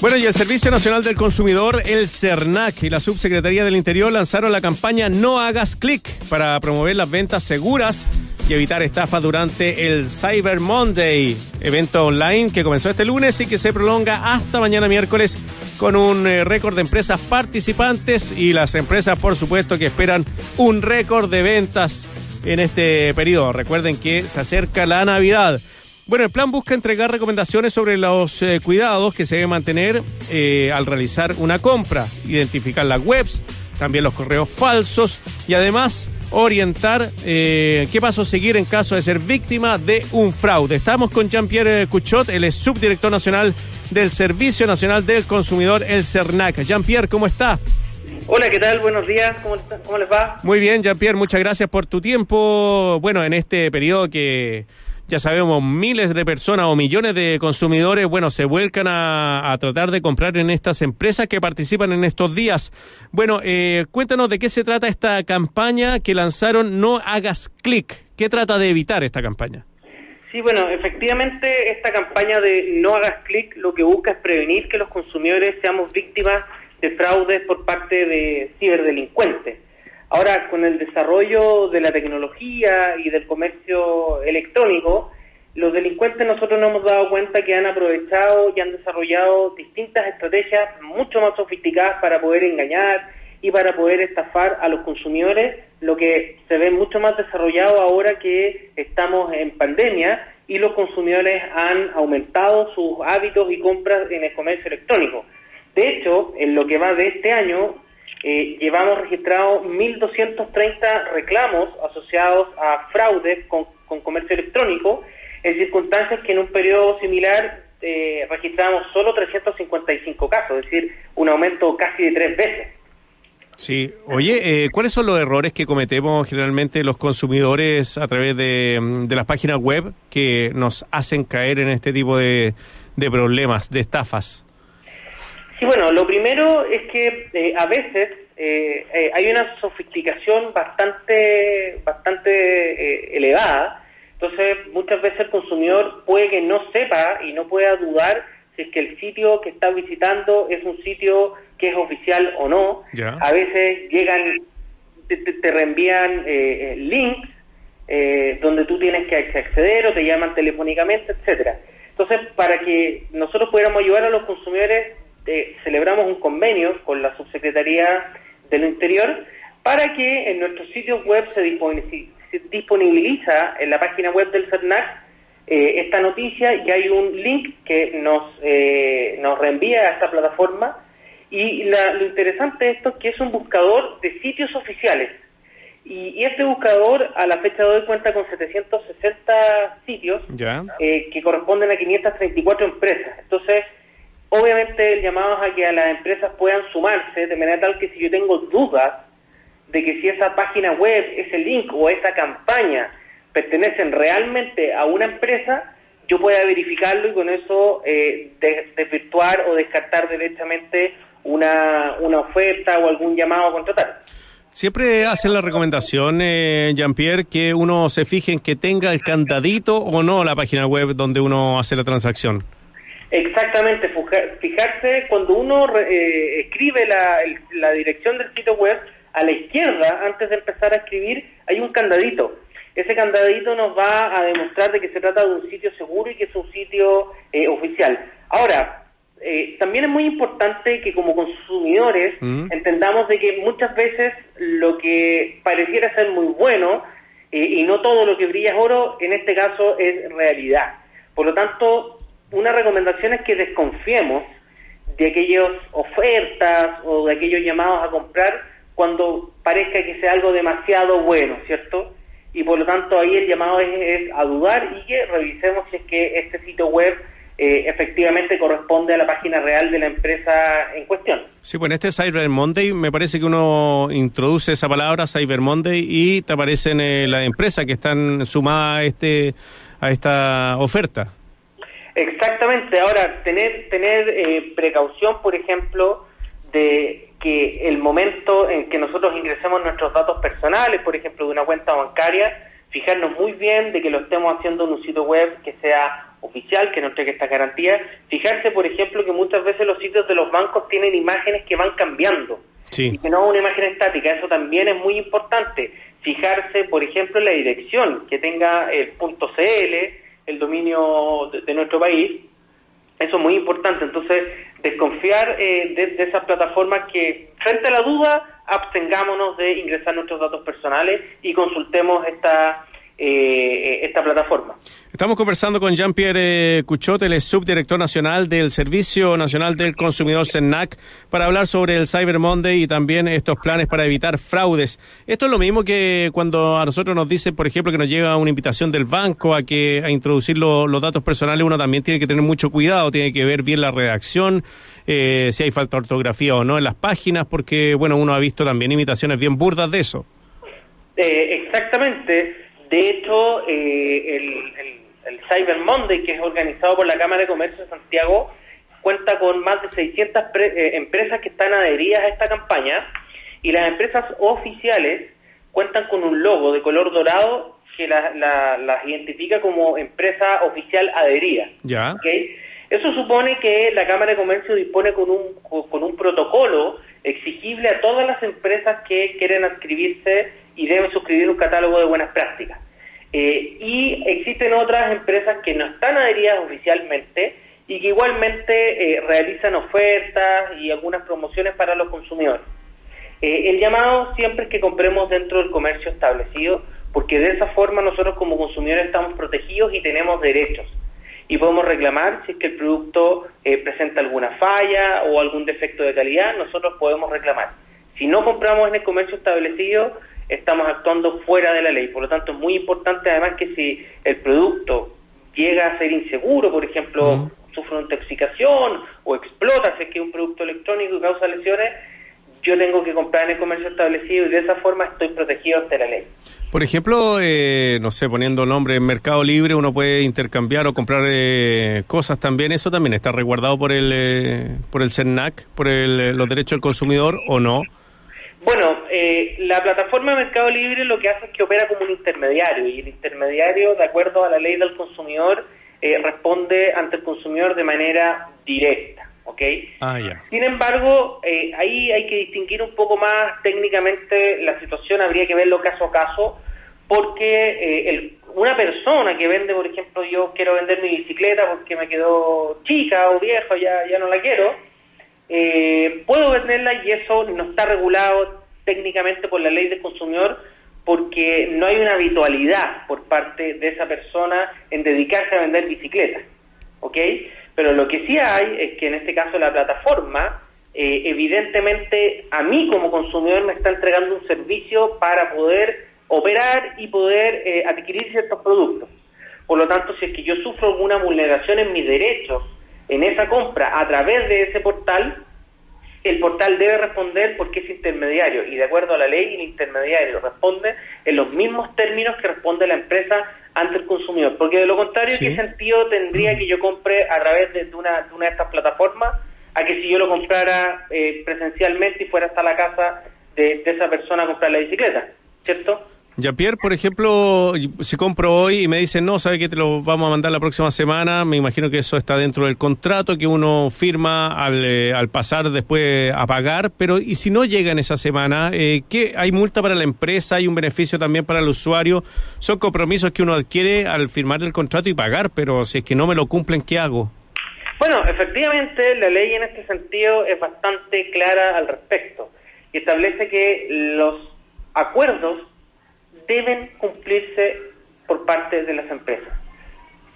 Bueno, y el Servicio Nacional del Consumidor, el CERNAC y la Subsecretaría del Interior lanzaron la campaña No hagas clic para promover las ventas seguras y evitar estafas durante el Cyber Monday, evento online que comenzó este lunes y que se prolonga hasta mañana miércoles con un eh, récord de empresas participantes y las empresas, por supuesto, que esperan un récord de ventas en este periodo. Recuerden que se acerca la Navidad. Bueno, el plan busca entregar recomendaciones sobre los eh, cuidados que se deben mantener eh, al realizar una compra, identificar las webs, también los correos falsos y además orientar eh, qué paso seguir en caso de ser víctima de un fraude. Estamos con Jean-Pierre Cuchot, él es subdirector nacional del Servicio Nacional del Consumidor, el CERNAC. Jean-Pierre, ¿cómo está? Hola, ¿qué tal? Buenos días, ¿Cómo, ¿cómo les va? Muy bien, Jean-Pierre, muchas gracias por tu tiempo. Bueno, en este periodo que ya sabemos, miles de personas o millones de consumidores, bueno, se vuelcan a, tratar de comprar en estas empresas que participan en estos días. Bueno, eh, cuéntanos de qué se trata esta campaña que lanzaron No Hagas Clic. ¿Qué trata de evitar esta campaña? Sí, bueno, efectivamente esta campaña de No Hagas Clic lo que busca es prevenir que los consumidores seamos víctimas de fraudes por parte de ciberdelincuentes. Ahora, con el desarrollo de la tecnología y del comercio electrónico, los delincuentes nosotros nos hemos dado cuenta que han aprovechado y han desarrollado distintas estrategias mucho más sofisticadas para poder engañar y para poder estafar a los consumidores, lo que se ve mucho más desarrollado ahora que estamos en pandemia y los consumidores han aumentado sus hábitos y compras en el comercio electrónico. De hecho, en lo que va de este año, eh, llevamos registrado 1.230 reclamos asociados a fraudes con, comercio electrónico, en circunstancias que en un periodo similar eh, registramos solo 355 casos, es decir, un aumento casi de tres veces. Sí, oye, eh, ¿cuáles son los errores que cometemos generalmente los consumidores a través de, las páginas web que nos hacen caer en este tipo de problemas, de estafas? Sí, bueno, lo primero es que eh, a veces eh, eh, hay una sofisticación bastante, bastante elevada, entonces muchas veces el consumidor puede que no sepa y no pueda dudar si es que el sitio que está visitando es un sitio que es oficial o no. A veces llegan, te, te reenvían links donde tú tienes que acceder o te llaman telefónicamente, etcétera. Entonces, para que nosotros pudiéramos ayudar a los consumidores eh, celebramos un convenio con la Subsecretaría del Interior para que en nuestros sitios web se, disponibiliza en la página web del CERNAC eh, esta noticia y hay un link que nos, eh, nos reenvía a esta plataforma. Y lo interesante de esto es que es un buscador de sitios oficiales. Y, este buscador a la fecha de hoy cuenta con 760 sitios que corresponden a 534 empresas. Entonces, Obviamente el llamado es a que a las empresas puedan sumarse de manera tal que si yo tengo dudas de que si esa página web, ese link o esa campaña pertenecen realmente a una empresa, yo pueda verificarlo y con eso eh, desvirtuar o descartar directamente una, una oferta o algún llamado a contratar. Siempre hacen la recomendación, eh, Jean-Pierre, que uno se fije en que tenga el candadito o no la página web donde uno hace la transacción. Exactamente, fijarse cuando uno eh, escribe la, la dirección del sitio web, a la izquierda, antes de empezar a escribir, hay un candadito. Ese candadito nos va a demostrar de que se trata de un sitio seguro y que es un sitio eh, oficial. Ahora, eh, también es muy importante que como consumidores mm. entendamos de que muchas veces lo que pareciera ser muy bueno y no todo lo que brilla es oro, en este caso es realidad. Por lo tanto, una recomendación es que desconfiemos de aquellas ofertas o de aquellos llamados a comprar cuando parezca que sea algo demasiado bueno, ¿cierto? Y por lo tanto ahí el llamado es, a dudar y que revisemos si es que este sitio web eh, efectivamente corresponde a la página real de la empresa en cuestión. Sí, bueno, este Cyber Monday me parece que uno introduce esa palabra Cyber Monday y te aparecen eh, las empresas que están sumadas a, este, a esta oferta. Exactamente. Ahora, tener, tener eh, precaución, por ejemplo, de que el momento en que nosotros ingresemos nuestros datos personales, por ejemplo, de una cuenta bancaria, fijarnos muy bien de que lo estemos haciendo en un sitio web que sea oficial, que nos entregue esta garantía. Fijarse, por ejemplo, que muchas veces los sitios de los bancos tienen imágenes que van cambiando y que no es una imagen estática. Eso también es muy importante. Fijarse, por ejemplo, en la dirección, que tenga el punto .cl, el dominio de, nuestro país. Eso es muy importante. Entonces, desconfiar eh, de, de esas plataformas que, frente a la duda, abstengámonos de ingresar nuestros datos personales y consultemos esta eh, esta plataforma. Estamos conversando con Jean-Pierre Cuchot, el subdirector nacional del Servicio Nacional del Consumidor CENAC, para hablar sobre el Cyber Monday y también estos planes para evitar fraudes. Esto es lo mismo que cuando a nosotros nos dicen, por ejemplo, que nos llega una invitación del banco a que a introducir los datos personales, uno también tiene que tener mucho cuidado, tiene que ver bien la redacción, eh, si hay falta de ortografía o no en las páginas, porque bueno, uno ha visto también invitaciones bien burdas de eso. Eh, exactamente. De hecho, eh, el, Cyber Monday, que es organizado por la Cámara de Comercio de Santiago, cuenta con más de 600 eh, empresas que están adheridas a esta campaña y las empresas oficiales cuentan con un logo de color dorado que las identifica como empresa oficial adherida. Ya. Eso supone que la Cámara de Comercio dispone con un, con un protocolo exigible a todas las empresas que quieren adscribirse y deben suscribir un catálogo de buenas prácticas. Eh, y existen otras empresas que no están adheridas oficialmente y que igualmente eh, realizan ofertas y algunas promociones para los consumidores. Eh, el llamado siempre es que compremos dentro del comercio establecido, porque de esa forma nosotros como consumidores estamos protegidos y tenemos derechos. Y podemos reclamar si es que el producto presenta alguna falla o algún defecto de calidad, nosotros podemos reclamar. Si no compramos en el comercio establecido, estamos actuando fuera de la ley. Por lo tanto, es muy importante además que si el producto llega a ser inseguro, por ejemplo, sufre una intoxicación o explota, si es que es un producto electrónico y causa lesiones, yo tengo que comprar en el comercio establecido y de esa forma estoy protegido ante la ley. Por ejemplo, eh, no sé, poniendo nombre en Mercado Libre, uno puede intercambiar o comprar eh, cosas también. ¿Eso también está resguardado por el, eh, por el CERNAC, por el, los derechos del consumidor o no? Bueno, eh, la plataforma de Mercado Libre lo que hace es que opera como un intermediario y el intermediario, de acuerdo a la ley del consumidor, eh, responde ante el consumidor de manera directa, ¿ok? Ah. Sin embargo, eh, ahí hay que distinguir un poco más técnicamente la situación, habría que verlo caso a caso, porque el, una persona que vende, por ejemplo, yo quiero vender mi bicicleta porque me quedó chica o vieja, ya, ya no la quiero, eh, puedo venderla y eso no está regulado técnicamente por la ley del consumidor porque no hay una habitualidad por parte de esa persona en dedicarse a vender bicicletas, ¿ok? Pero lo que sí hay es que en este caso la plataforma, eh, evidentemente a mí como consumidor me está entregando un servicio para poder operar y poder eh, adquirir ciertos productos. Por lo tanto, si es que yo sufro alguna vulneración en mis derechos en esa compra a través de ese portal, el portal debe responder porque es intermediario y de acuerdo a la ley el intermediario responde en los mismos términos que responde la empresa ante el consumidor. Porque de lo contrario, ¿qué sentido tendría que yo compre a través de una de, una de estas plataformas a que si yo lo comprara eh, presencialmente y fuera hasta la casa de, de esa persona a comprar la bicicleta? ¿Cierto? Jean-Pierre, por ejemplo, si compro hoy y me dicen, no, sabe que te lo vamos a mandar la próxima semana, me imagino que eso está dentro del contrato que uno firma al, eh, al pasar después a pagar, pero ¿y si no llega en esa semana? Eh, ¿qué, ¿Hay multa para la empresa? ¿Hay un beneficio también para el usuario? Son compromisos que uno adquiere al firmar el contrato y pagar, pero si es que no me lo cumplen, ¿qué hago? Bueno, efectivamente, la ley en este sentido es bastante clara al respecto y establece que los acuerdos deben cumplirse por parte de las empresas.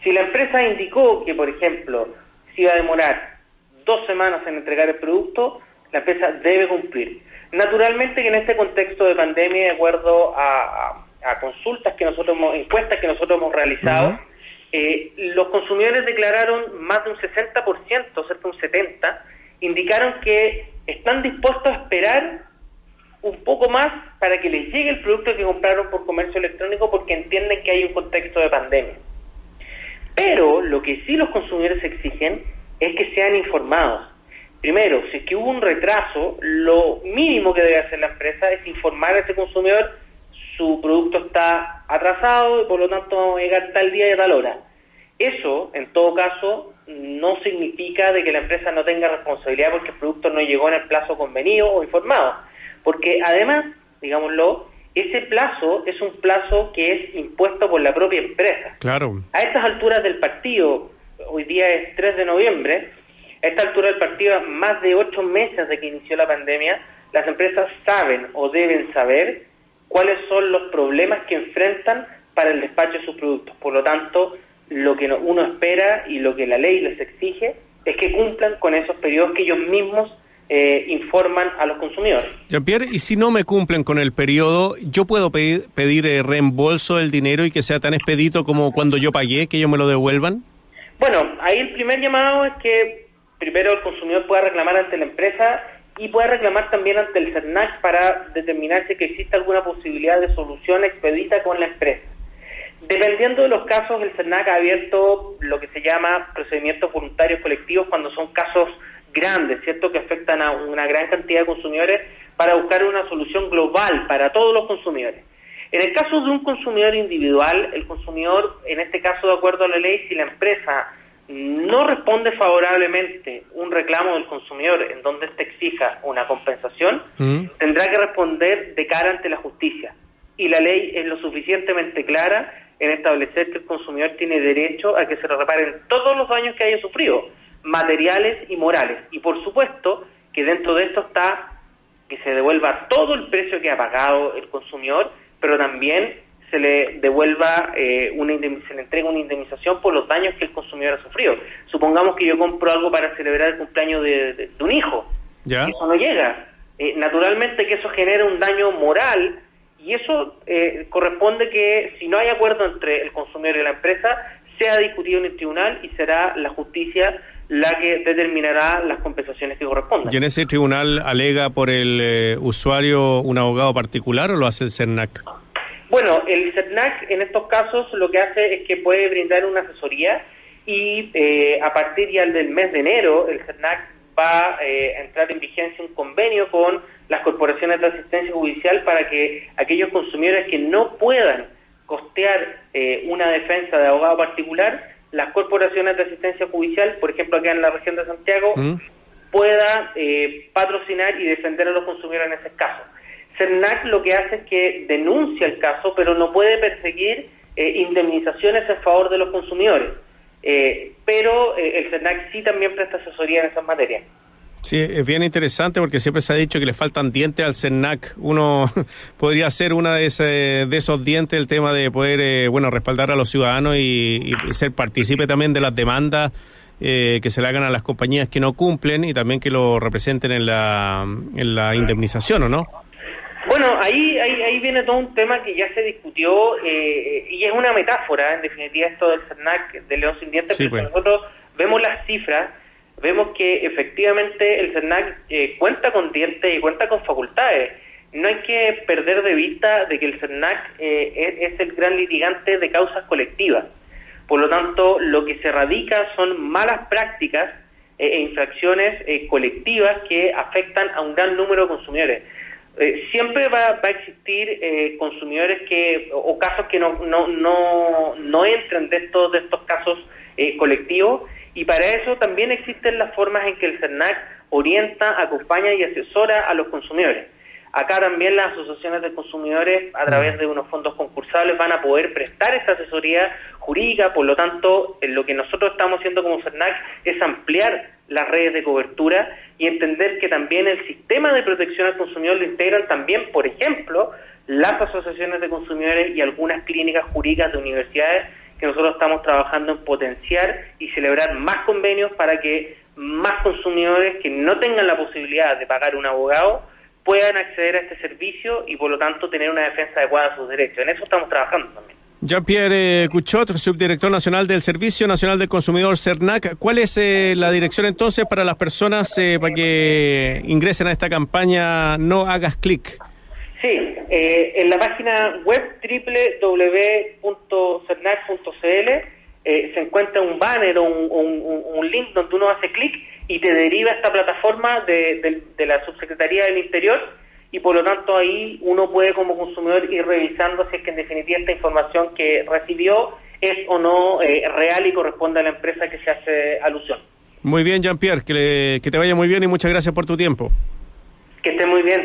Si la empresa indicó que, por ejemplo, se iba a demorar dos semanas en entregar el producto, la empresa debe cumplir. Naturalmente que en este contexto de pandemia, de acuerdo a, consultas que nosotros hemos, encuestas que nosotros hemos realizado, eh, los consumidores declararon más de un 60%, cerca de un 70%, indicaron que están dispuestos a esperar un poco más para que les llegue el producto que compraron por comercio electrónico porque entienden que hay un contexto de pandemia. Pero lo que sí los consumidores exigen es que sean informados. Primero, si es que hubo un retraso, lo mínimo que debe hacer la empresa es informar a ese consumidor su producto está atrasado y por lo tanto vamos a llegar tal día y a tal hora. Eso, en todo caso, no significa de que la empresa no tenga responsabilidad porque el producto no llegó en el plazo convenido o informado. Porque además, digámoslo, ese plazo es un plazo que es impuesto por la propia empresa. Claro. A estas alturas del partido, hoy día es 3 de noviembre, a esta altura del partido, más de ocho meses de que inició la pandemia, las empresas saben o deben saber cuáles son los problemas que enfrentan para el despacho de sus productos. Por lo tanto, lo que uno espera y lo que la ley les exige es que cumplan con esos periodos que ellos mismos eh, informan a los consumidores. Jean-Pierre, y si no me cumplen con el periodo, ¿yo puedo pedir, pedir eh, reembolso del dinero y que sea tan expedito como cuando yo pagué, que ellos me lo devuelvan? Bueno, ahí el primer llamado es que primero el consumidor pueda reclamar ante la empresa y pueda reclamar también ante el CERNAC para determinar si existe alguna posibilidad de solución expedita con la empresa. Dependiendo de los casos, el CERNAC ha abierto lo que se llama procedimientos voluntarios colectivos cuando son casos grandes, ¿cierto?, que afectan a una gran cantidad de consumidores para buscar una solución global para todos los consumidores. En el caso de un consumidor individual, el consumidor, en este caso de acuerdo a la ley, si la empresa no responde favorablemente un reclamo del consumidor en donde éste exija una compensación, mm. tendrá que responder de cara ante la justicia. Y la ley es lo suficientemente clara en establecer que el consumidor tiene derecho a que se le reparen todos los daños que haya sufrido, materiales y morales. Y por supuesto que dentro de esto está que se devuelva todo el precio que ha pagado el consumidor, pero también se le devuelva eh, una se le entrega una indemnización por los daños que el consumidor ha sufrido. Supongamos que yo compro algo para celebrar el cumpleaños de, un hijo, ¿Ya? y eso no llega. Eh, naturalmente que eso genera un daño moral y eso eh, corresponde que si no hay acuerdo entre el consumidor y la empresa, sea discutido en el tribunal y será la justicia la que determinará las compensaciones que correspondan. ¿Y en ese tribunal alega por el usuario un abogado particular o lo hace el CERNAC? Bueno, el CERNAC en estos casos lo que hace es que puede brindar una asesoría y eh, a partir ya del mes de enero el CERNAC va eh, a entrar en vigencia un convenio con las corporaciones de asistencia judicial para que aquellos consumidores que no puedan costear eh, una defensa de abogado particular, las corporaciones de asistencia judicial, por ejemplo acá en la región de Santiago, ¿Mm? pueda patrocinar y defender a los consumidores en ese caso. CERNAC lo que hace es que denuncia el caso, pero no puede perseguir eh, indemnizaciones en favor de los consumidores. Eh, pero eh, el CERNAC sí también presta asesoría en esas materias. Sí, es bien interesante porque siempre se ha dicho que le faltan dientes al CERNAC. Uno podría ser una de, de esos dientes el tema de poder, bueno, respaldar a los ciudadanos y, ser partícipe también de las demandas que se le hagan a las compañías que no cumplen y también que lo representen en la, en la indemnización, ¿o no? Bueno, ahí, ahí, ahí viene todo un tema que ya se discutió eh, y es una metáfora, en definitiva, esto del CERNAC de León Sin Dientes, pero pues. nosotros vemos las cifras, vemos que efectivamente el CERNAC eh, cuenta con dientes y cuenta con facultades. No hay que perder de vista de que el CERNAC eh, es, el gran litigante de causas colectivas. Por lo tanto, lo que se radica son malas prácticas e infracciones colectivas que afectan a un gran número de consumidores. Eh, siempre va, a existir eh, consumidores que o casos que no no no no entran de estos de estos casos eh, colectivos y para eso también existen las formas en que el CERNAC orienta, acompaña y asesora a los consumidores. Acá también las asociaciones de consumidores, a través de unos fondos concursables, van a poder prestar esa asesoría jurídica. Por lo tanto, lo que nosotros estamos haciendo como CERNAC es ampliar las redes de cobertura y entender que también el sistema de protección al consumidor lo integran también, por ejemplo, las asociaciones de consumidores y algunas clínicas jurídicas de universidades que nosotros estamos trabajando en potenciar y celebrar más convenios para que más consumidores que no tengan la posibilidad de pagar un abogado puedan acceder a este servicio y por lo tanto tener una defensa adecuada de sus derechos. En eso estamos trabajando también. Jean-Pierre Cuchot, subdirector nacional del Servicio Nacional del Consumidor CERNAC. ¿Cuál es eh, la dirección entonces para las personas eh, para que ingresen a esta campaña No Hagas Clic? Eh, en la página web www.cernac.cl se encuentra un banner o un, link donde uno hace clic y te deriva a esta plataforma de, de la Subsecretaría del Interior y por lo tanto ahí uno puede como consumidor ir revisando si es que en definitiva esta información que recibió es o no eh, real y corresponde a la empresa que se hace alusión. Muy bien, Jean-Pierre, que, que te vaya muy bien y muchas gracias por tu tiempo. Que esté muy bien.